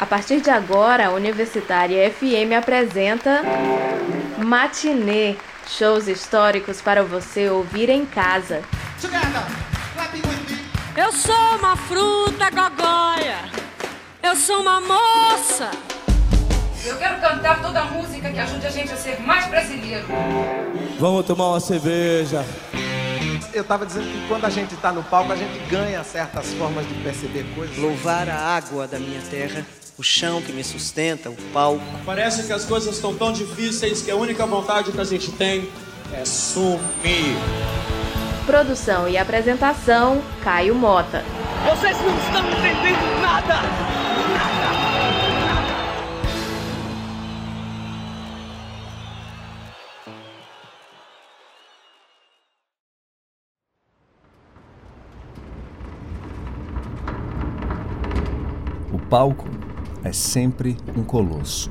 A partir de agora, a Universitária FM apresenta Matinê, shows históricos para você ouvir em casa. Eu sou uma fruta gogóia. Eu sou uma moça. Eu quero cantar toda a música que ajude a gente a ser mais brasileiro. Vamos tomar uma cerveja. Eu tava dizendo que quando a gente tá no palco, a gente ganha certas formas de perceber coisas. Louvar a água da minha terra o chão que me sustenta, o palco. Parece que as coisas estão tão difíceis que a única vontade que a gente tem é sumir. Produção e apresentação: Caio Mota. Vocês não estão entendendo nada! Nada! Palco é sempre um colosso.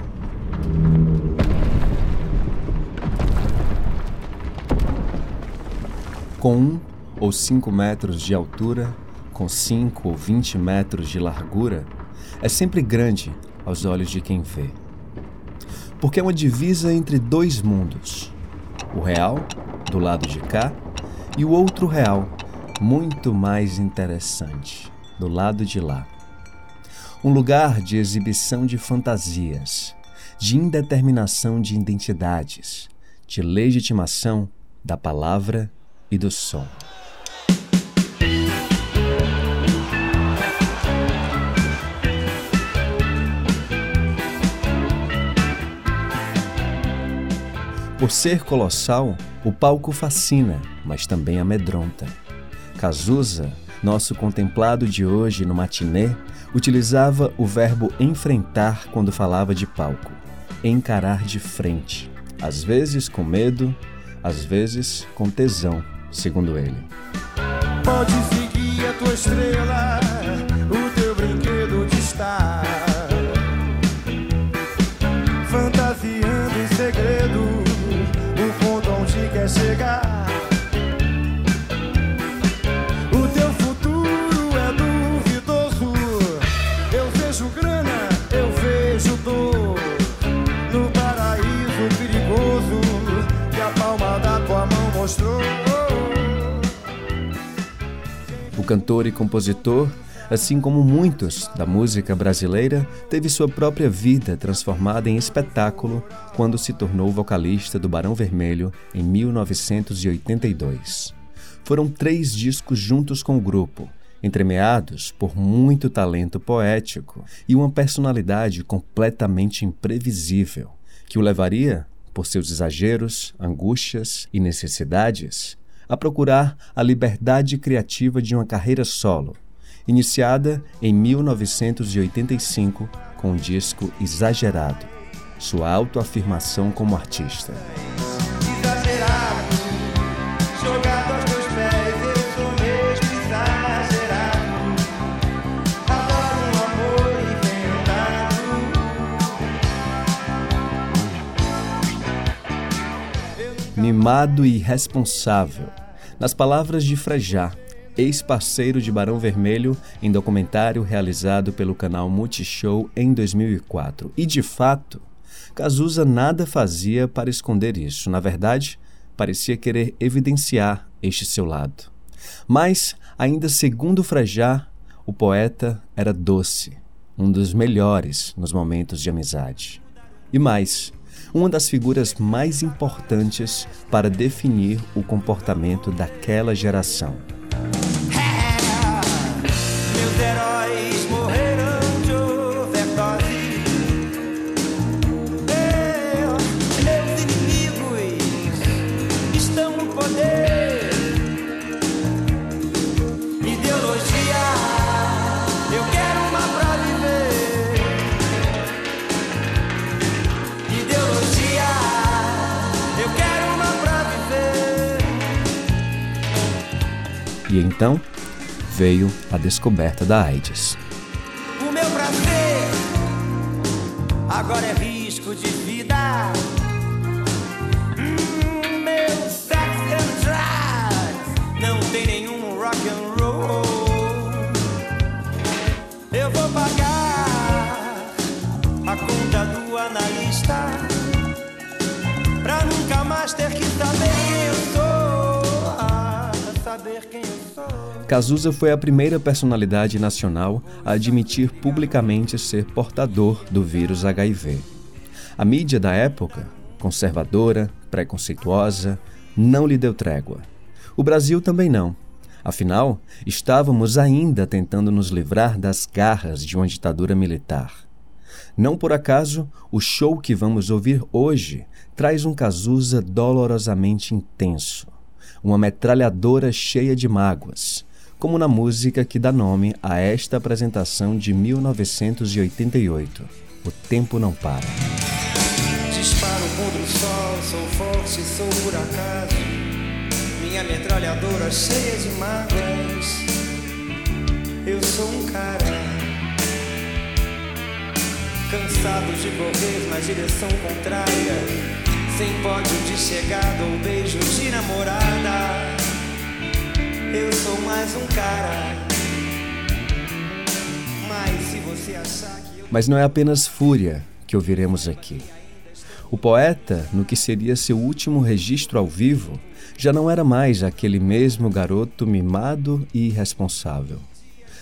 Com um ou cinco metros de altura, com cinco ou vinte metros de largura, é sempre grande aos olhos de quem vê. Porque é uma divisa entre dois mundos: o real, do lado de cá, e o outro real, muito mais interessante, do lado de lá um lugar de exibição de fantasias, de indeterminação de identidades, de legitimação da palavra e do som. Por ser colossal, o palco fascina, mas também amedronta. Cazuza, nosso contemplado de hoje no matinê, utilizava o verbo enfrentar quando falava de palco, encarar de frente, às vezes com medo, às vezes com tesão, segundo ele. Pode seguir a tua estrela, cantor e compositor, assim como muitos da música brasileira, teve sua própria vida transformada em espetáculo quando se tornou vocalista do Barão Vermelho em 1982. Foram três discos juntos com o grupo, entremeados por muito talento poético e uma personalidade completamente imprevisível, que o levaria, por seus exageros, angústias e necessidades, a procurar a liberdade criativa de uma carreira solo, iniciada em 1985 com o disco Exagerado, sua autoafirmação como artista. mimado e irresponsável. Nas palavras de Frejá, ex-parceiro de Barão Vermelho em documentário realizado pelo canal Multishow em 2004. E de fato, Cazuza nada fazia para esconder isso. Na verdade, parecia querer evidenciar este seu lado. Mas, ainda segundo Frejá, o poeta era doce, um dos melhores nos momentos de amizade. E mais, uma das figuras mais importantes para definir o comportamento daquela geração. Então veio a descoberta da AIDS. O meu prazer agora é risco de vida. Hum, meu sex and não tem nenhum. Eu vou pagar a conta do analista pra nunca mais ter que saber Cazuza foi a primeira personalidade nacional a admitir publicamente ser portador do vírus HIV. A mídia da época, conservadora, preconceituosa, não lhe deu trégua. O Brasil também não. Afinal, estávamos ainda tentando nos livrar das garras de uma ditadura militar. Não por acaso, o show que vamos ouvir hoje traz um Cazuza dolorosamente intenso, uma metralhadora cheia de mágoas, como na música que dá nome a esta apresentação de 1988, O Tempo Não Para. Disparo contra o sol, sou forte, sou por acaso. Minha metralhadora cheia de mágoas. Eu sou um cara cansado de correr na direção contrária, sem pódio de chegada ou beijo de namorada. Eu sou mais um cara. Mas se você achar que eu Mas não é apenas fúria que ouviremos aqui. O poeta, no que seria seu último registro ao vivo, já não era mais aquele mesmo garoto mimado e irresponsável.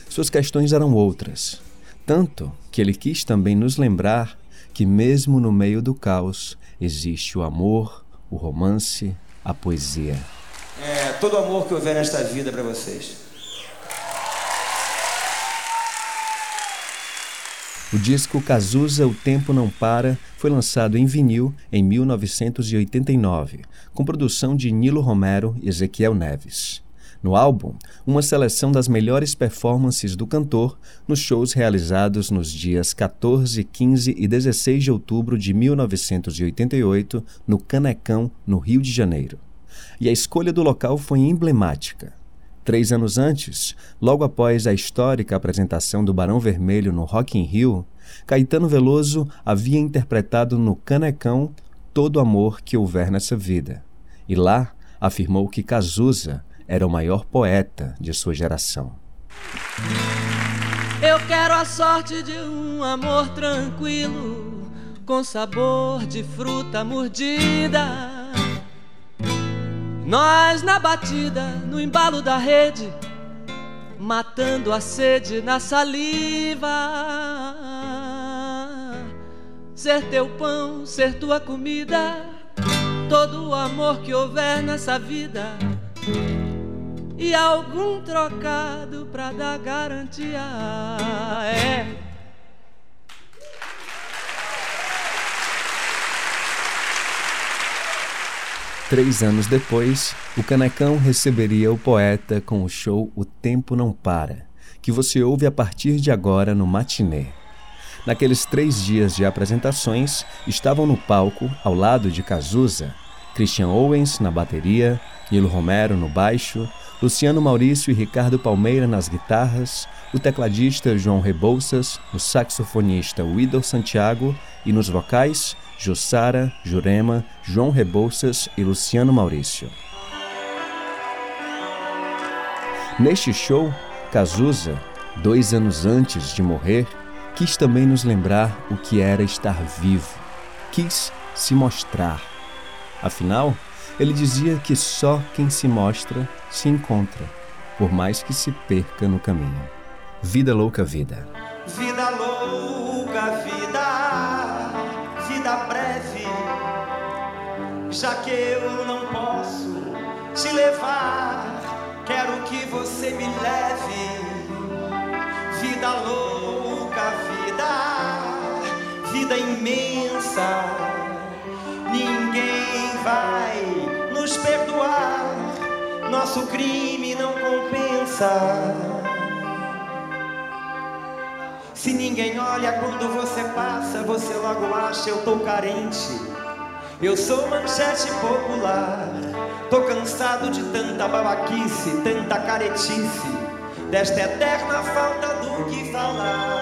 Suas questões eram outras, tanto que ele quis também nos lembrar que, mesmo no meio do caos, existe o amor, o romance, a poesia. É, todo o amor que houver nesta vida para vocês. O disco Cazuza O Tempo Não Para foi lançado em vinil em 1989, com produção de Nilo Romero e Ezequiel Neves. No álbum, uma seleção das melhores performances do cantor nos shows realizados nos dias 14, 15 e 16 de outubro de 1988 no Canecão, no Rio de Janeiro. E a escolha do local foi emblemática. Três anos antes, logo após a histórica apresentação do Barão Vermelho no Rock in Rio, Caetano Veloso havia interpretado no Canecão Todo Amor que Houver Nessa Vida. E lá afirmou que Cazuza era o maior poeta de sua geração. Eu quero a sorte de um amor tranquilo, com sabor de fruta mordida. Nós na batida, no embalo da rede, matando a sede na saliva. Ser teu pão, ser tua comida, todo o amor que houver nessa vida. E algum trocado pra dar garantia. É. Três anos depois, o Canecão receberia o poeta com o show O Tempo Não Para, que você ouve a partir de agora no Matinê. Naqueles três dias de apresentações, estavam no palco, ao lado de Cazuza, Christian Owens na bateria, Nilo Romero no baixo, Luciano Maurício e Ricardo Palmeira nas guitarras, o tecladista João Rebouças, o saxofonista Widor Santiago e nos vocais Jussara, Jurema, João Rebouças e Luciano Maurício. Neste show, Cazuza, dois anos antes de morrer, quis também nos lembrar o que era estar vivo. Quis se mostrar. Afinal, ele dizia que só quem se mostra se encontra, por mais que se perca no caminho. Vida louca vida. Vida louca, Já que eu não posso te levar, quero que você me leve. Vida louca, vida, vida imensa. Ninguém vai nos perdoar, nosso crime não compensa. Se ninguém olha quando você passa, você logo acha eu tô carente. Eu sou manchete popular. Tô cansado de tanta babaquice, tanta caretice, desta eterna falta do que falar.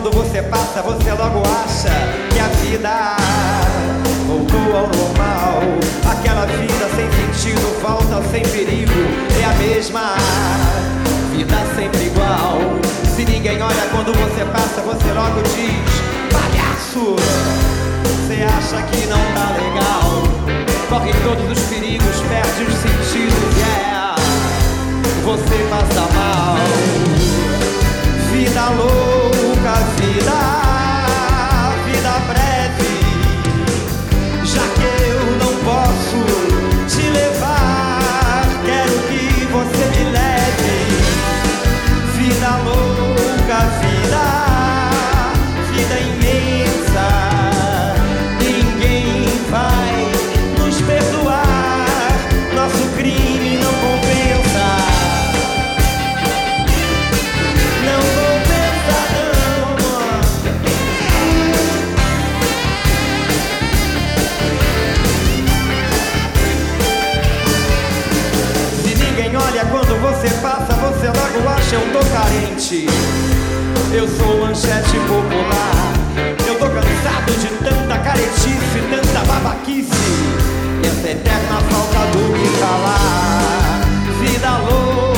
Quando você passa, você logo acha que a vida voltou ao normal. Aquela vida sem sentido, volta sem perigo, é a mesma vida sempre igual. Se ninguém olha quando você passa, você logo diz: palhaço, você acha que não tá legal? Corre todos os perigos, perde os sentidos, yeah. Você passa mal. Vida louca, Eu sou manchete popular. Eu tô cansado de tanta caretice, tanta babaquice. E essa eterna falta do que falar. Vida louca,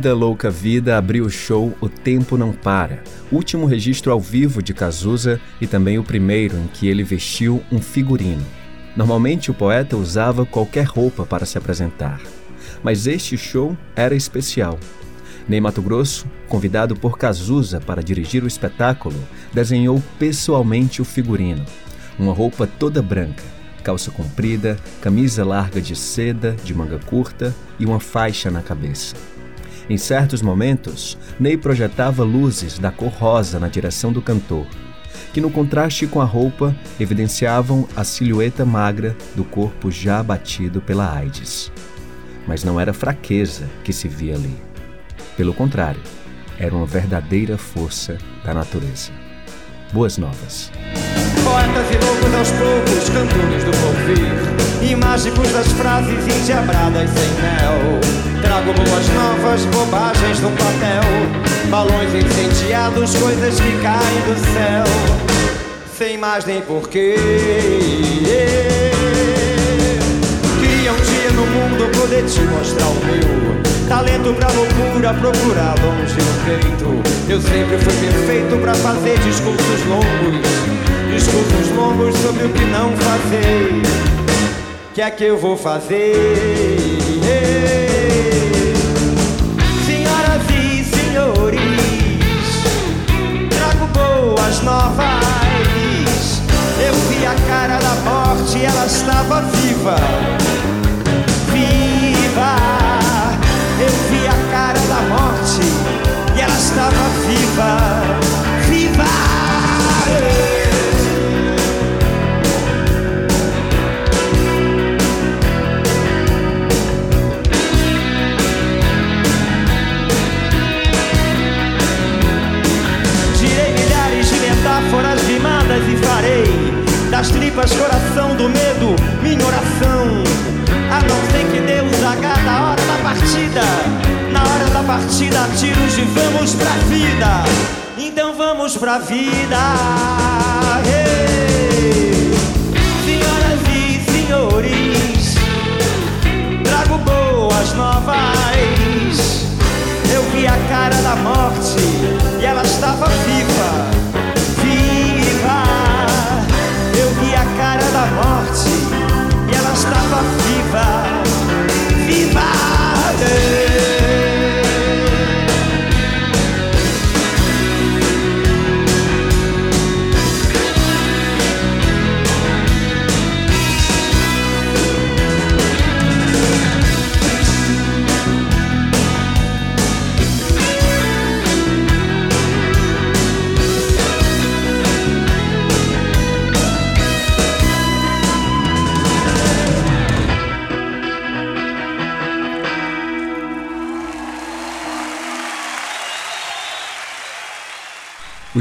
Vida Louca Vida abriu o show O Tempo Não Para, último registro ao vivo de Cazuza e também o primeiro em que ele vestiu um figurino. Normalmente o poeta usava qualquer roupa para se apresentar, mas este show era especial. Ney Mato Grosso, convidado por Cazuza para dirigir o espetáculo, desenhou pessoalmente o figurino. Uma roupa toda branca, calça comprida, camisa larga de seda, de manga curta e uma faixa na cabeça. Em certos momentos, Ney projetava luzes da cor rosa na direção do cantor, que no contraste com a roupa evidenciavam a silhueta magra do corpo já abatido pela AIDS. Mas não era fraqueza que se via ali. Pelo contrário, era uma verdadeira força da natureza. Boas novas. Poetas e loucos aos poucos, cantores do porvir E mágicos das frases endiabradas sem mel Trago boas novas, bobagens no papel. Balões incendiados, coisas que caem do céu. Sem mais nem porquê. Queria um dia no mundo poder te mostrar o meu Talento pra loucura, procurar longe no peito Eu sempre fui perfeito pra fazer discursos longos Discursos longos sobre o que não fazer. Que é que eu vou fazer? Boas novas Eu vi a cara da morte, ela estava viva. Viva. Eu vi a cara da morte E ela estava viva. Viva farei das tripas coração do medo minha oração. A não ser que Deus agarra a hora da partida, na hora da partida tiros e vamos pra vida. Então vamos pra vida. Senhoras e senhores, trago boas novas. Eu vi a cara da morte e ela estava. Viva!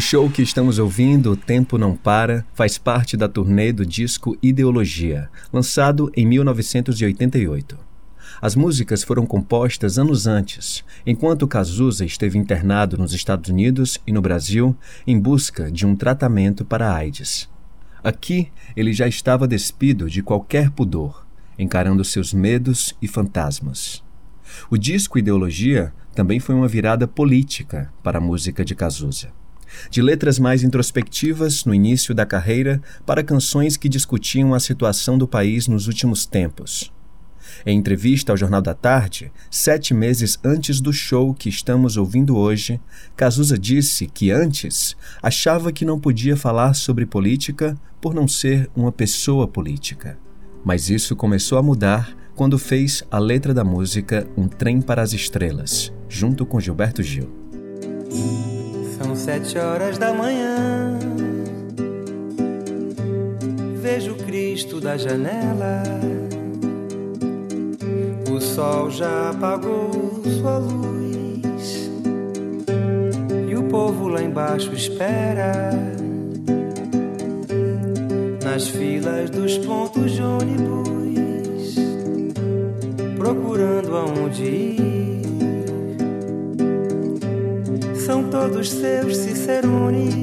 Show que estamos ouvindo, O Tempo Não Para, faz parte da turnê do disco Ideologia, lançado em 1988. As músicas foram compostas anos antes, enquanto Cazuza esteve internado nos Estados Unidos e no Brasil em busca de um tratamento para AIDS. Aqui, ele já estava despido de qualquer pudor, encarando seus medos e fantasmas. O disco Ideologia também foi uma virada política para a música de Cazuza de letras mais introspectivas no início da carreira para canções que discutiam a situação do país nos últimos tempos. Em entrevista ao Jornal da Tarde, sete meses antes do show que estamos ouvindo hoje, Cazuza disse que antes achava que não podia falar sobre política por não ser uma pessoa política. Mas isso começou a mudar quando fez a letra da música Um Trem para as Estrelas, junto com Gilberto Gil. São sete horas da manhã. Vejo Cristo da janela. O sol já apagou sua luz. E o povo lá embaixo espera. Nas filas dos pontos de ônibus. Procurando aonde ir todos seus cicerones,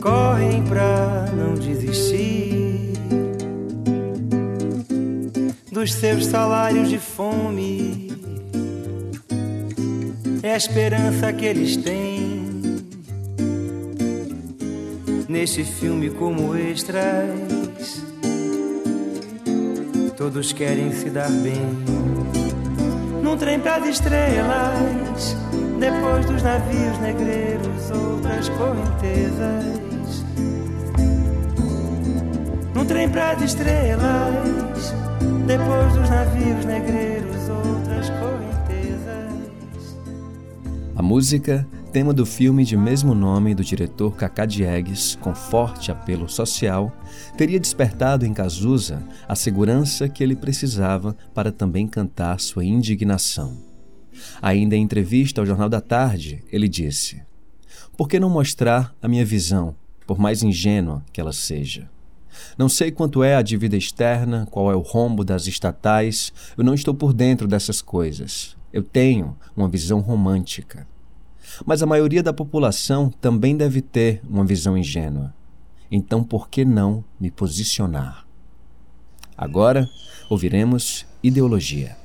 correm pra não desistir dos seus salários de fome. É a esperança que eles têm neste filme como extras. Todos querem se dar bem num trem para as estrelas depois dos navios negreiros, outras correntezas. Num trem pra de estrelas. Depois dos navios negreiros, outras correntezas. A música, tema do filme de mesmo nome do diretor Cacá Diegues, com forte apelo social, teria despertado em Cazuza a segurança que ele precisava para também cantar sua indignação. Ainda em entrevista ao Jornal da Tarde, ele disse: Por que não mostrar a minha visão, por mais ingênua que ela seja? Não sei quanto é a dívida externa, qual é o rombo das estatais, eu não estou por dentro dessas coisas. Eu tenho uma visão romântica. Mas a maioria da população também deve ter uma visão ingênua. Então, por que não me posicionar? Agora, ouviremos Ideologia.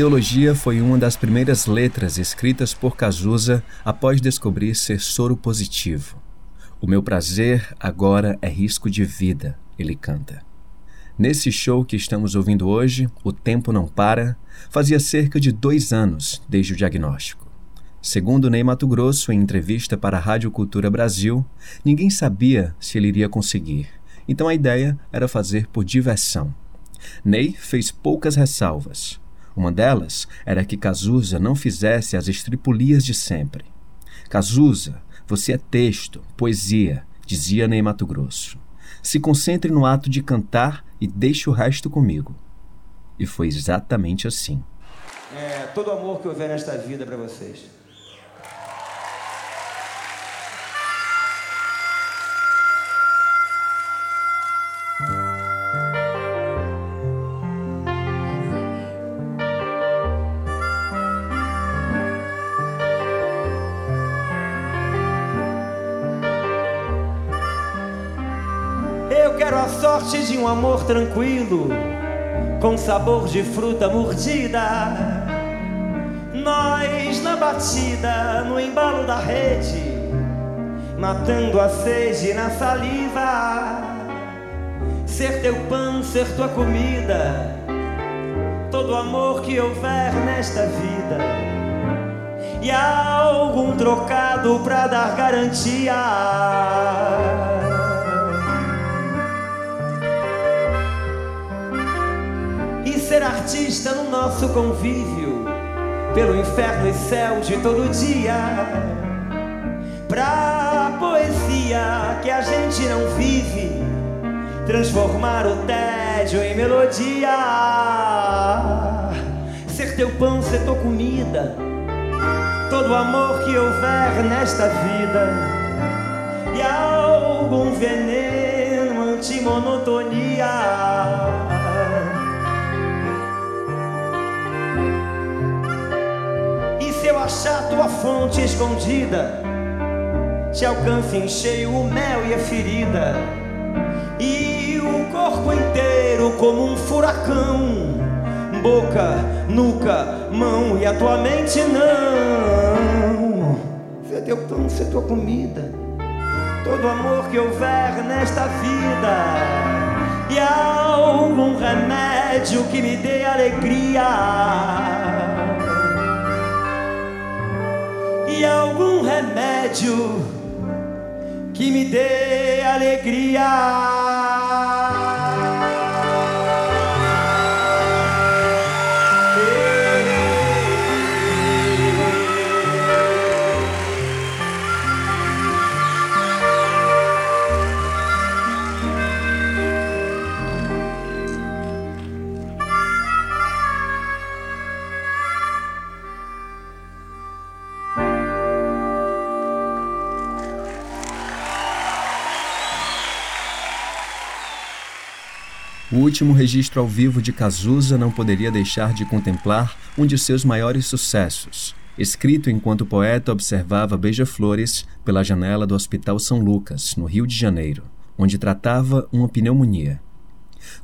Ideologia foi uma das primeiras letras escritas por Cazuza após descobrir ser soro positivo. O meu prazer agora é risco de vida, ele canta. Nesse show que estamos ouvindo hoje, O Tempo Não Para, fazia cerca de dois anos desde o diagnóstico. Segundo Ney Mato Grosso, em entrevista para a Rádio Cultura Brasil, ninguém sabia se ele iria conseguir, então a ideia era fazer por diversão. Ney fez poucas ressalvas. Uma delas era que Cazuza não fizesse as estripulias de sempre. Cazuza, você é texto, poesia, dizia Ney Mato Grosso. Se concentre no ato de cantar e deixe o resto comigo. E foi exatamente assim. É, todo o amor que houver nesta vida para vocês. Sorte de um amor tranquilo, com sabor de fruta mordida. Nós na batida, no embalo da rede, matando a sede na saliva. Ser teu pão, ser tua comida, todo amor que houver nesta vida. E algum trocado pra dar garantia. Ser artista no nosso convívio, pelo inferno e céu de todo dia. Pra poesia que a gente não vive, transformar o tédio em melodia. Ser teu pão, ser tua comida, todo amor que houver nesta vida e algum veneno antimonotonia. Achar tua fonte escondida, te alcance em cheio o mel e a ferida, e o corpo inteiro como um furacão boca, nuca, mão e a tua mente não. Vê teu pão, ser tua comida, todo amor que houver nesta vida. E algum remédio que me dê alegria. Algum remédio que me dê alegria. Último registro ao vivo de Cazuza não poderia deixar de contemplar um de seus maiores sucessos, escrito enquanto o poeta observava beija-flores pela janela do Hospital São Lucas, no Rio de Janeiro, onde tratava uma pneumonia.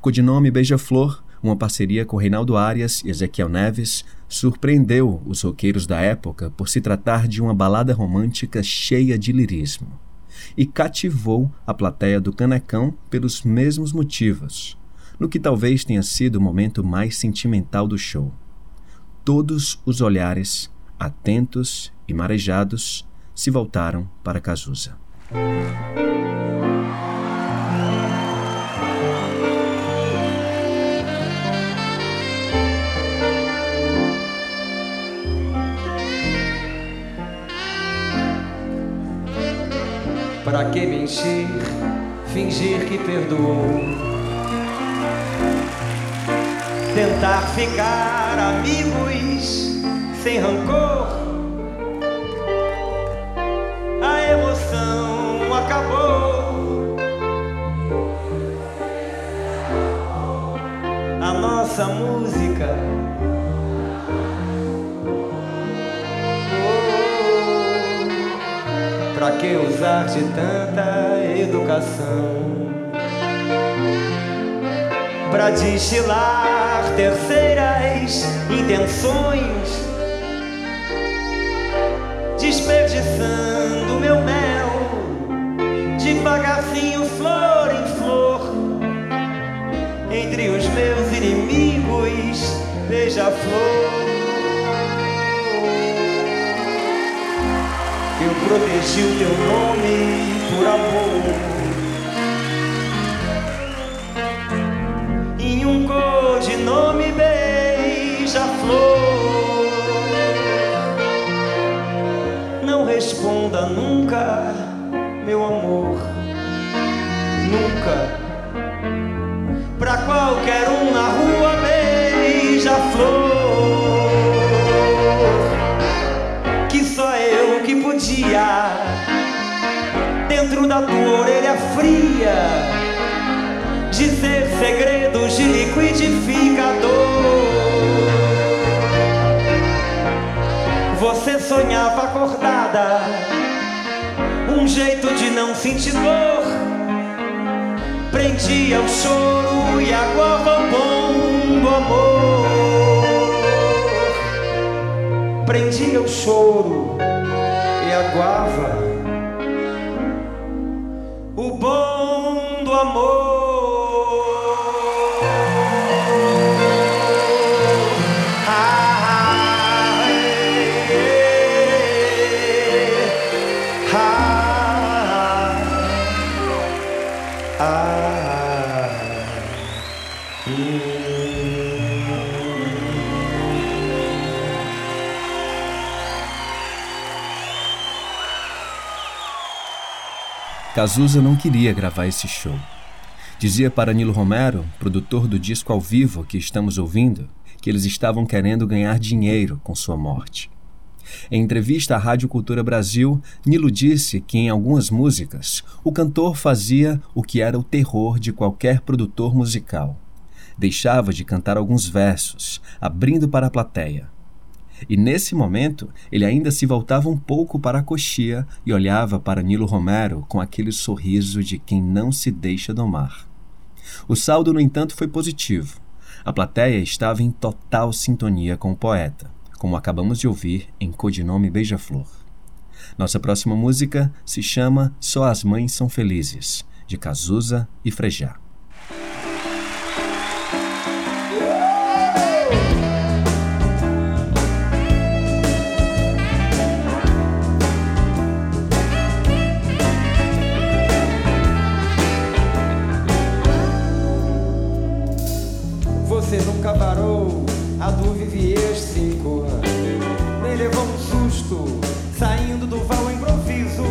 Codinome Beija-Flor, uma parceria com Reinaldo Arias e Ezequiel Neves, surpreendeu os roqueiros da época por se tratar de uma balada romântica cheia de lirismo. E cativou a plateia do Canecão pelos mesmos motivos no que talvez tenha sido o momento mais sentimental do show. Todos os olhares, atentos e marejados, se voltaram para Cazuza. Para que mentir, fingir que perdoou? Tentar ficar amigos sem rancor. A emoção acabou. A nossa música. Pra que usar de tanta educação? Pra destilar terceiras intenções, desperdiçando meu mel, devagarzinho, flor em flor, entre os meus inimigos, beija-flor. Eu protegi o teu nome por amor. Nome beija-flor. Não responda nunca, meu amor, nunca. Pra qualquer um na rua beija-flor. Que só eu que podia, dentro da tua orelha fria segredos de liquidificador. Você sonhava acordada, um jeito de não sentir dor. Prendia o choro e aguava o bom do amor. Prendia o choro e aguava Cazuza não queria gravar esse show. Dizia para Nilo Romero, produtor do disco ao vivo que estamos ouvindo, que eles estavam querendo ganhar dinheiro com sua morte. Em entrevista à Rádio Cultura Brasil, Nilo disse que em algumas músicas o cantor fazia o que era o terror de qualquer produtor musical. Deixava de cantar alguns versos, abrindo para a plateia. E nesse momento, ele ainda se voltava um pouco para a coxia e olhava para Nilo Romero com aquele sorriso de quem não se deixa domar. O saldo, no entanto, foi positivo. A plateia estava em total sintonia com o poeta, como acabamos de ouvir em Codinome Beija-Flor. Nossa próxima música se chama Só as Mães São Felizes, de Cazuza e Frejá. a do Vivier 5 Me levou um susto, saindo do val improviso.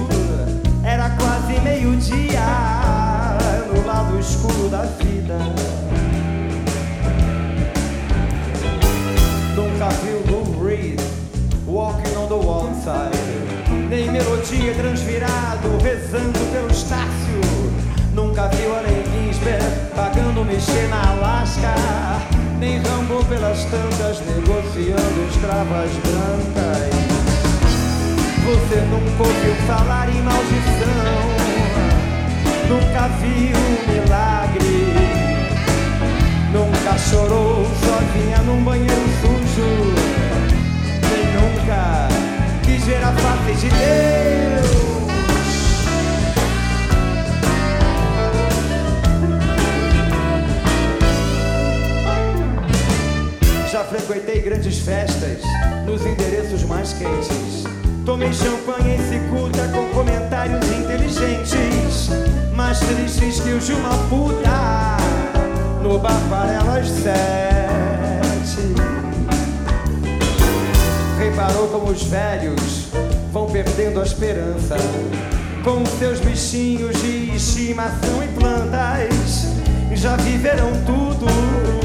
Era quase meio dia, no lado escuro da vida. Nunca viu Lou Reed, walking on the outside Nem melodia transvirado, rezando pelo estácio. Nunca viu a Lei Ginsberg, pagando mexer na Alaska nem rambou pelas tantas, negociando escravas brancas. Você nunca ouviu falar em maldição, nunca viu um milagre, nunca chorou sozinha num banheiro sujo, nem nunca quis ver a face de Deus. já frequentei grandes festas nos endereços mais quentes. Tomei champanhe em cicuta com comentários inteligentes, mais tristes que os de uma puta no bar Farelas 7. Reparou como os velhos vão perdendo a esperança com seus bichinhos de estimação e plantas já viverão tudo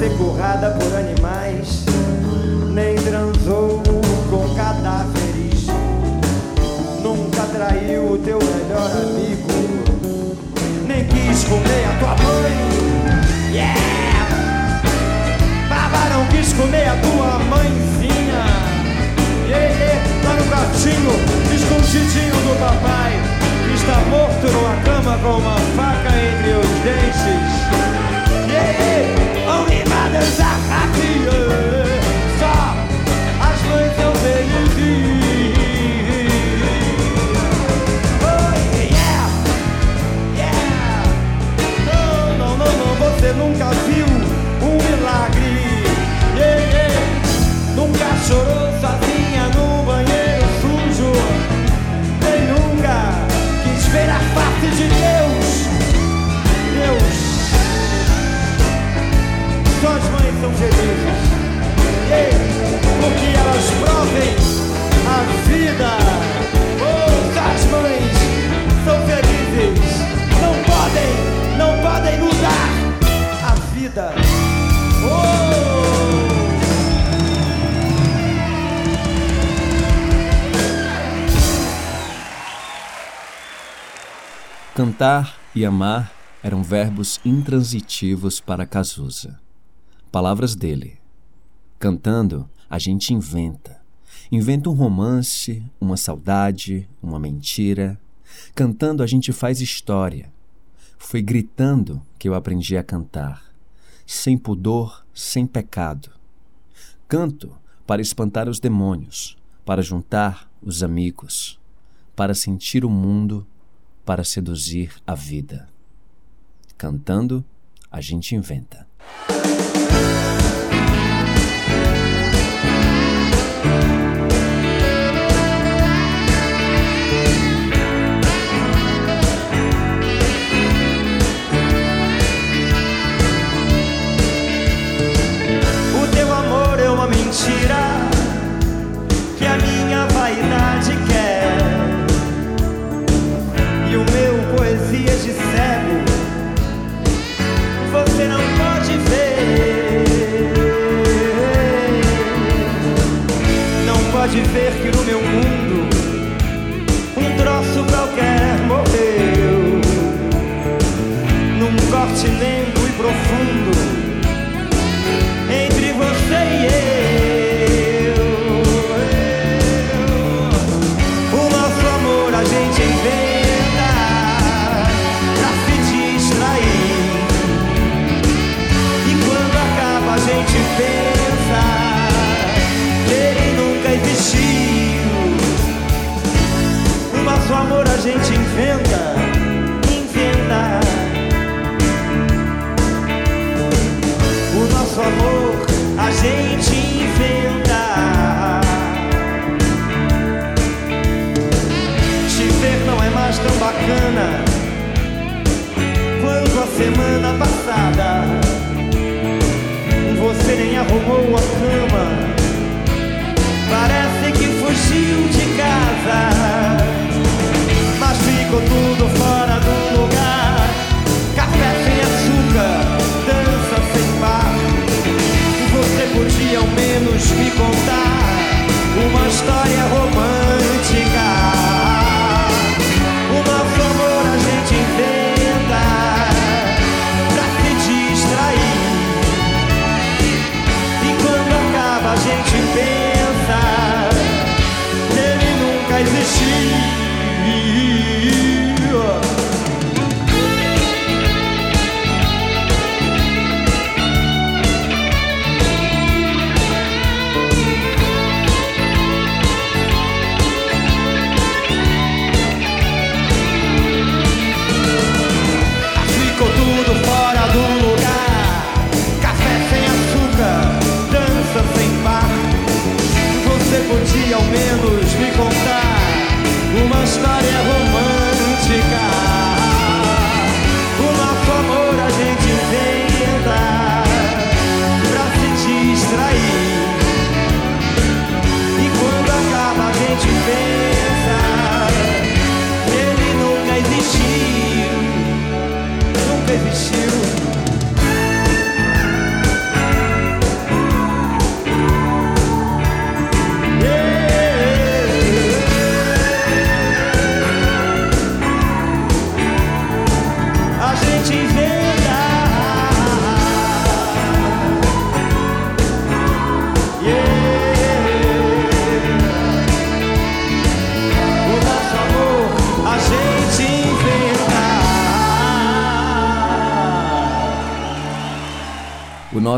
ser currada por animais, nem transou com cadáveres. Nunca traiu o teu melhor amigo, nem quis comer a tua mãe. Yeah! não quis comer a tua mãezinha. Yeah, yeah, tá no quartinho, escondidinho do papai. Está morto numa cama com uma faca entre os dentes. Ver a face de. Deus. São felizes. Porque elas provem a vida. Oh, as mães são felizes. Não podem, não podem mudar a vida. Oh! Cantar e amar eram verbos intransitivos para Cazuza. Palavras dele. Cantando, a gente inventa. Inventa um romance, uma saudade, uma mentira. Cantando, a gente faz história. Foi gritando que eu aprendi a cantar. Sem pudor, sem pecado. Canto para espantar os demônios, para juntar os amigos, para sentir o mundo para seduzir a vida. Cantando, a gente inventa. love.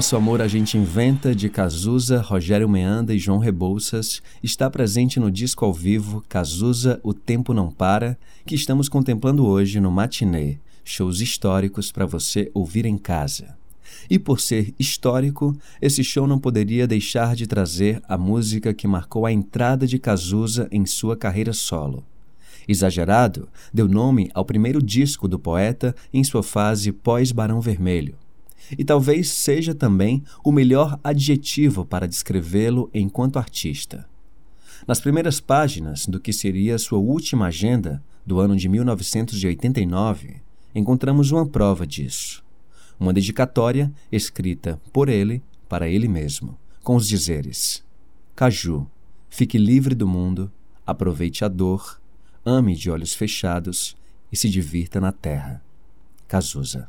Nosso Amor a Gente Inventa, de Cazuza, Rogério Meanda e João Rebouças, está presente no disco ao vivo Cazuza O Tempo Não Para, que estamos contemplando hoje no Matinê, shows históricos para você ouvir em casa. E por ser histórico, esse show não poderia deixar de trazer a música que marcou a entrada de Cazuza em sua carreira solo. Exagerado deu nome ao primeiro disco do poeta em sua fase pós-Barão Vermelho. E talvez seja também o melhor adjetivo para descrevê-lo enquanto artista. Nas primeiras páginas do que seria sua última agenda, do ano de 1989, encontramos uma prova disso. Uma dedicatória escrita por ele para ele mesmo, com os dizeres: Caju, fique livre do mundo, aproveite a dor, ame de olhos fechados e se divirta na terra. Cazuza.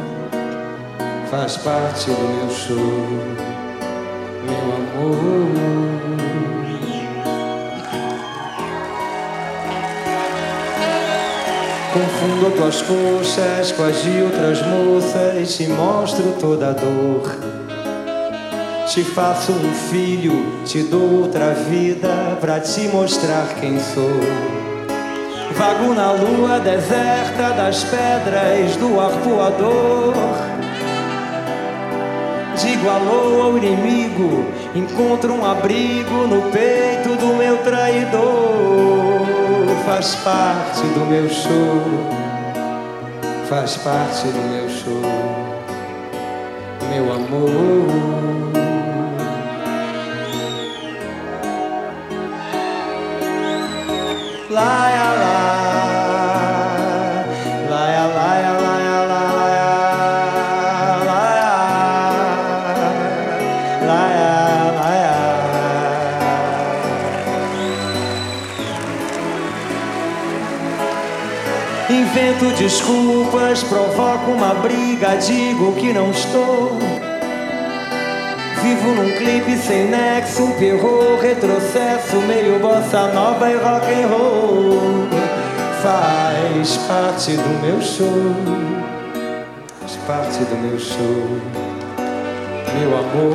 faz parte do meu show, meu amor. Confundo tuas coxas com as de outras moças, te mostro toda a dor. Te faço um filho, te dou outra vida pra te mostrar quem sou. Vago na lua deserta das pedras do arpoador digo alô ao inimigo, encontro um abrigo no peito do meu traidor. Faz parte do meu show, faz parte do meu show, meu amor. Lá. Invento desculpas, provoco uma briga, digo que não estou. Vivo num clipe sem nexo, um perro, retrocesso, meio bossa nova e rock and roll. Faz parte do meu show, faz parte do meu show, meu amor,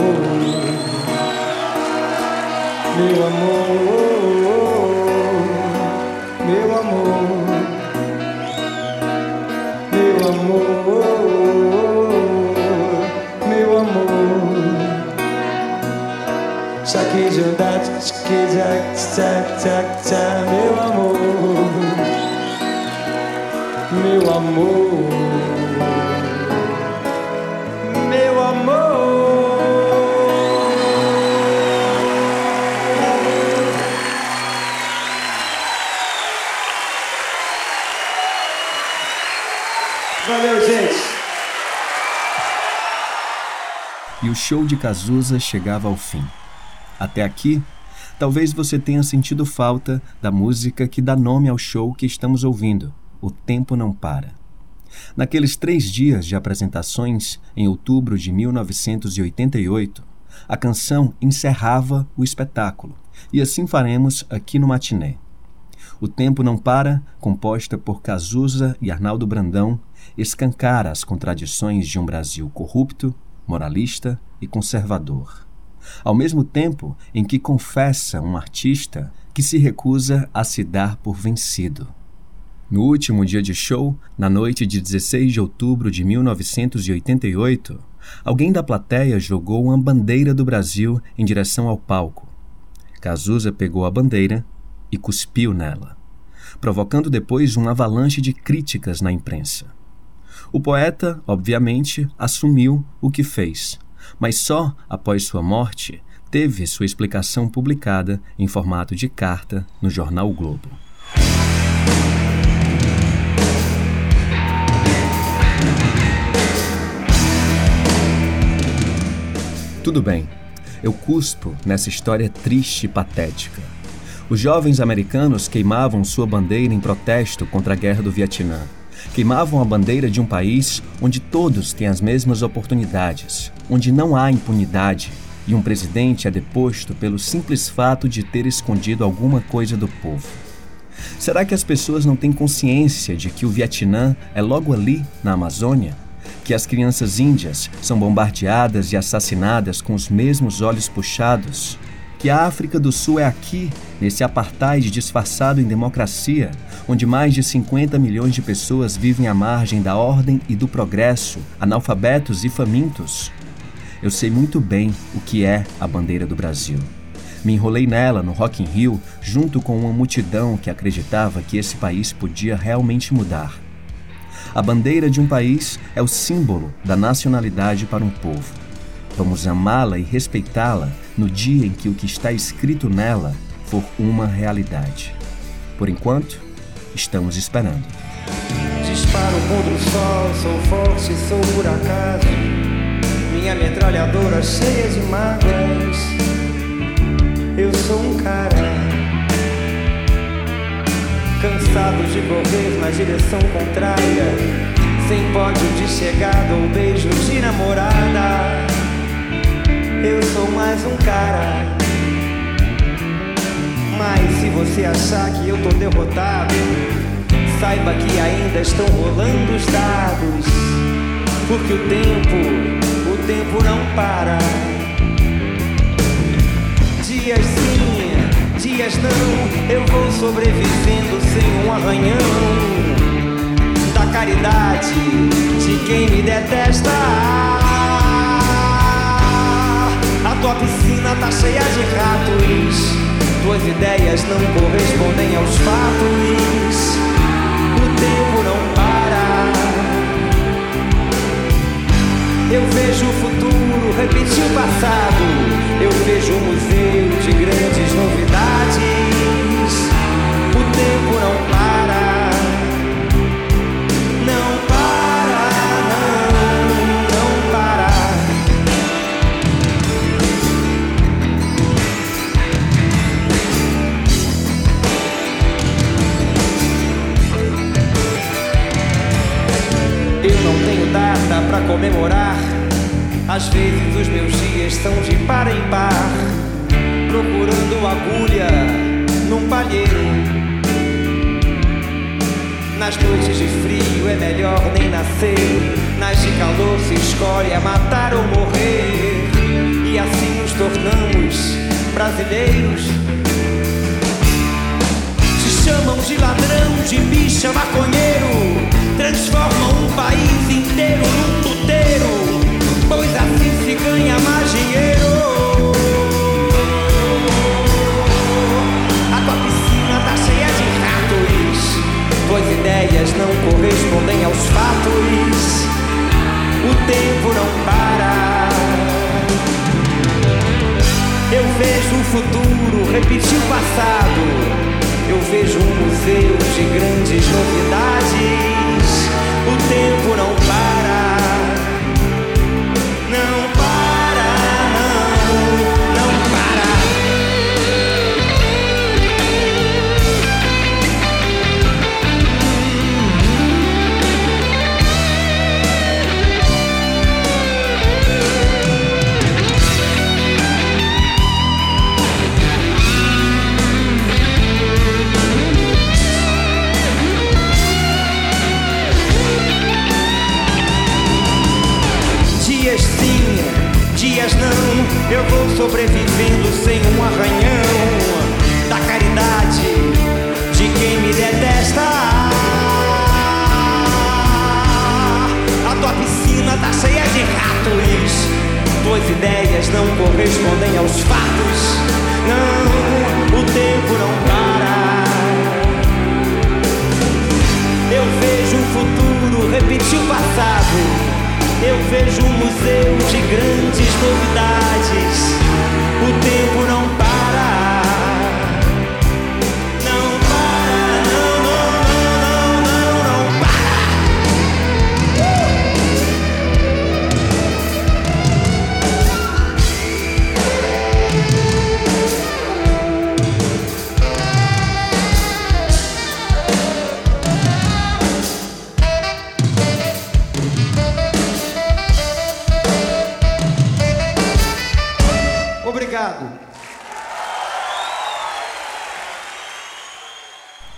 meu amor, meu amor, meu amor. Shaki Jack, Jack, Jack, Jack, meu amor, meu amor, show de Cazuza chegava ao fim. Até aqui, talvez você tenha sentido falta da música que dá nome ao show que estamos ouvindo, O Tempo Não Para. Naqueles três dias de apresentações, em outubro de 1988, a canção encerrava o espetáculo, e assim faremos aqui no Matiné. O Tempo Não Para, composta por Cazuza e Arnaldo Brandão, escancara as contradições de um Brasil corrupto, moralista e conservador. Ao mesmo tempo em que confessa um artista que se recusa a se dar por vencido. No último dia de show, na noite de 16 de outubro de 1988, alguém da plateia jogou uma bandeira do Brasil em direção ao palco. Cazuza pegou a bandeira e cuspiu nela, provocando depois uma avalanche de críticas na imprensa. O poeta, obviamente, assumiu o que fez, mas só após sua morte teve sua explicação publicada em formato de carta no jornal o Globo. Tudo bem, eu cuspo nessa história triste e patética. Os jovens americanos queimavam sua bandeira em protesto contra a guerra do Vietnã. Queimavam a bandeira de um país onde todos têm as mesmas oportunidades, onde não há impunidade e um presidente é deposto pelo simples fato de ter escondido alguma coisa do povo. Será que as pessoas não têm consciência de que o Vietnã é logo ali, na Amazônia? Que as crianças índias são bombardeadas e assassinadas com os mesmos olhos puxados? Que a África do Sul é aqui, nesse apartheid disfarçado em democracia, onde mais de 50 milhões de pessoas vivem à margem da ordem e do progresso, analfabetos e famintos? Eu sei muito bem o que é a bandeira do Brasil. Me enrolei nela no Rock in Rio junto com uma multidão que acreditava que esse país podia realmente mudar. A bandeira de um país é o símbolo da nacionalidade para um povo. Vamos amá-la e respeitá-la no dia em que o que está escrito nela for uma realidade. Por enquanto, estamos esperando. Disparo contra o sol, sou forte, sou por acaso. Minha metralhadora cheia de mágoas. Eu sou um cara cansado de correr na direção contrária, sem pódio de chegada ou beijo de namorada. Eu sou mais um cara. Mas se você achar que eu tô derrotado, saiba que ainda estão rolando os dados. Porque o tempo, o tempo não para. Dias sim, dias não, eu vou sobrevivendo sem um arranhão. Da caridade de quem me detesta. Tua piscina tá cheia de ratos. Tuas ideias não correspondem aos fatos. O tempo não para. Eu vejo o futuro repetir o passado. Eu vejo um museu de grandes novidades. O tempo não para. Festa pra comemorar. Às vezes os meus dias são de par em par, procurando agulha num palheiro. Nas noites de frio é melhor nem nascer, nas de calor se escolhe a matar ou morrer. E assim nos tornamos brasileiros. Se chamam de ladrão, de bicha, maconheiro, transformam um país inteiro num puteiro, pois assim se ganha mais dinheiro. A tua piscina tá cheia de ratos, tuas ideias não correspondem aos fatos. O tempo não para. Eu vejo o futuro repetir o passado. Eu vejo um museu de grandes novidades. O tempo não para. Dias não, eu vou sobrevivendo sem um arranhão da caridade de quem me detesta. A tua piscina tá cheia de ratos, tuas ideias não correspondem aos fatos. Não, o tempo não para. Eu vejo o futuro repetir o passado. Eu vejo um museu de grandes novidades. O tempo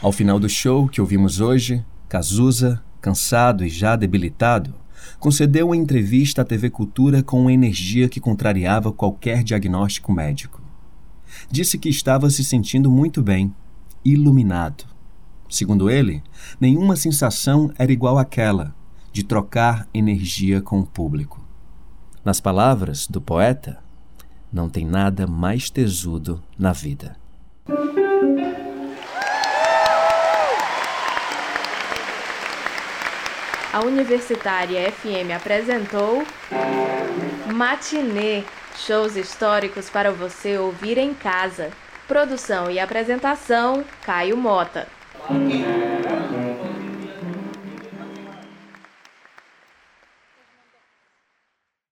Ao final do show que ouvimos hoje, Cazuza, cansado e já debilitado, concedeu uma entrevista à TV Cultura com uma energia que contrariava qualquer diagnóstico médico. Disse que estava se sentindo muito bem, iluminado. Segundo ele, nenhuma sensação era igual àquela de trocar energia com o público. Nas palavras do poeta, não tem nada mais tesudo na vida. A Universitária FM apresentou Matinê, shows históricos para você ouvir em casa. Produção e apresentação: Caio Mota.